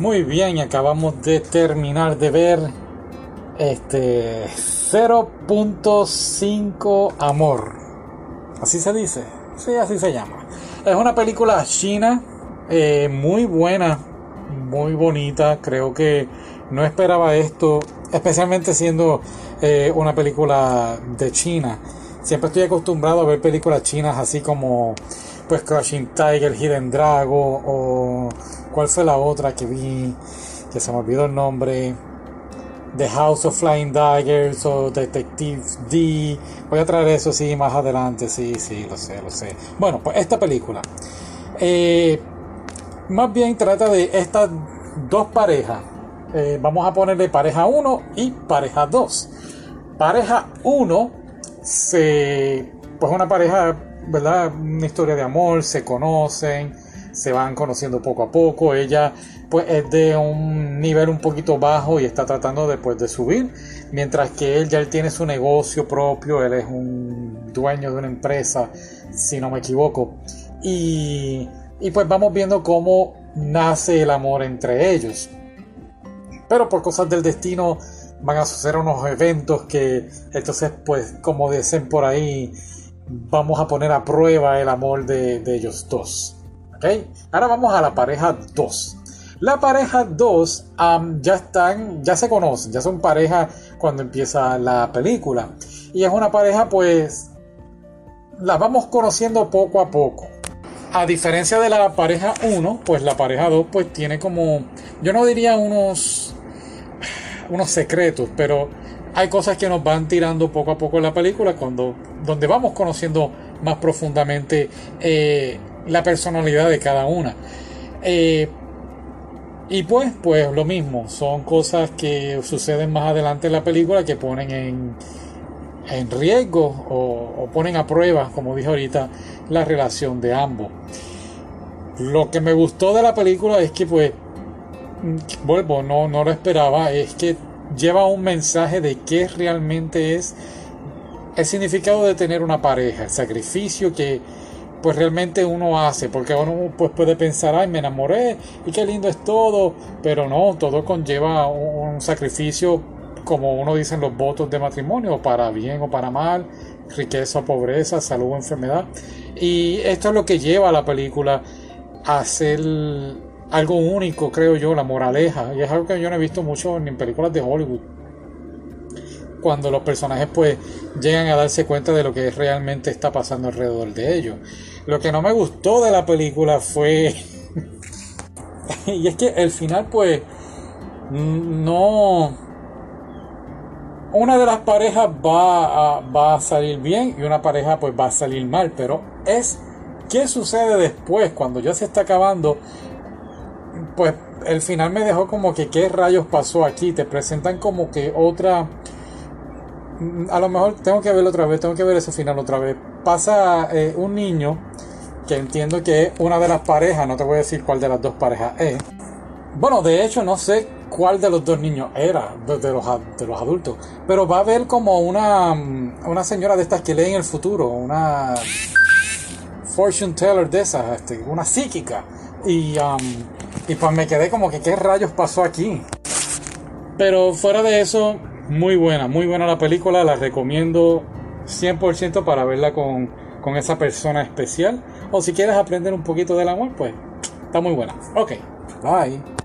Muy bien, acabamos de terminar de ver este 0.5 Amor. Así se dice. Sí, así se llama. Es una película china eh, muy buena, muy bonita. Creo que no esperaba esto, especialmente siendo eh, una película de China. Siempre estoy acostumbrado a ver películas chinas así como pues Crushing Tiger, Hidden Drago o cuál fue la otra que vi que se me olvidó el nombre. The House of Flying Daggers o Detective D. Voy a traer eso sí más adelante, sí, sí, lo sé, lo sé. Bueno, pues esta película. Eh, más bien trata de estas dos parejas. Eh, vamos a ponerle pareja 1 y pareja 2. Pareja 1 se pues una pareja, ¿verdad? Una historia de amor, se conocen, se van conociendo poco a poco. Ella pues es de un nivel un poquito bajo y está tratando después de subir, mientras que él ya él tiene su negocio propio, él es un dueño de una empresa, si no me equivoco. Y, y pues vamos viendo cómo nace el amor entre ellos. Pero por cosas del destino van a suceder unos eventos que entonces pues como dicen por ahí vamos a poner a prueba el amor de, ellos dos. ¿Okay? Ahora vamos a la pareja 2. La pareja 2 ya están, ya se conocen, ya son pareja cuando empieza la película. Y es una pareja pues la vamos conociendo poco a poco. A diferencia de la pareja 1, pues la pareja 2 pues tiene como, yo no diría unos, unos secretos, pero hay cosas que nos van tirando poco a poco en la película cuando, donde vamos conociendo más profundamente eh, la personalidad de cada una. Eh, y pues, pues lo mismo, son cosas que suceden más adelante en la película que ponen en, en riesgo o, ponen a prueba, como dije ahorita, la relación de ambos. Lo que me gustó de la película es que, pues, vuelvo, no, no lo esperaba, es que lleva un mensaje de qué realmente es el significado de tener una pareja, el sacrificio que pues realmente uno hace, porque uno pues puede pensar, ay, me enamoré y qué lindo es todo, pero no, todo conlleva un, sacrificio, como uno dice en los votos de matrimonio, para bien o para mal, riqueza o pobreza, salud o enfermedad. Y esto es lo que lleva a la película a ser algo único, creo yo, la moraleja, y es algo que yo no he visto mucho en películas de Hollywood cuando los personajes pues llegan a darse cuenta de lo que realmente está pasando alrededor de ellos. Lo que no me gustó de la película fue... y es que el final pues no... Una de las parejas va a, va a salir bien y una pareja pues va a salir mal, pero es qué sucede después cuando ya se está acabando. Pues el final me dejó como que qué rayos pasó aquí. Te presentan como que otra a lo mejor tengo que verlo otra vez, tengo que ver ese final otra vez. Pasa eh, un niño, que entiendo que es una de las parejas, no te voy a decir cuál de las dos parejas es. Bueno, de hecho no sé cuál de los dos niños era, de, los, de los adultos, pero va a ver como una, una señora de estas que lee en el futuro, una fortune teller de esas, este, una psíquica. Y, um, y pues me quedé como que qué rayos pasó aquí. Pero fuera de eso, muy buena, muy buena la película, la recomiendo 100% para verla con, con esa persona especial. O si quieres aprender un poquito del amor, pues está muy buena. Ok, bye.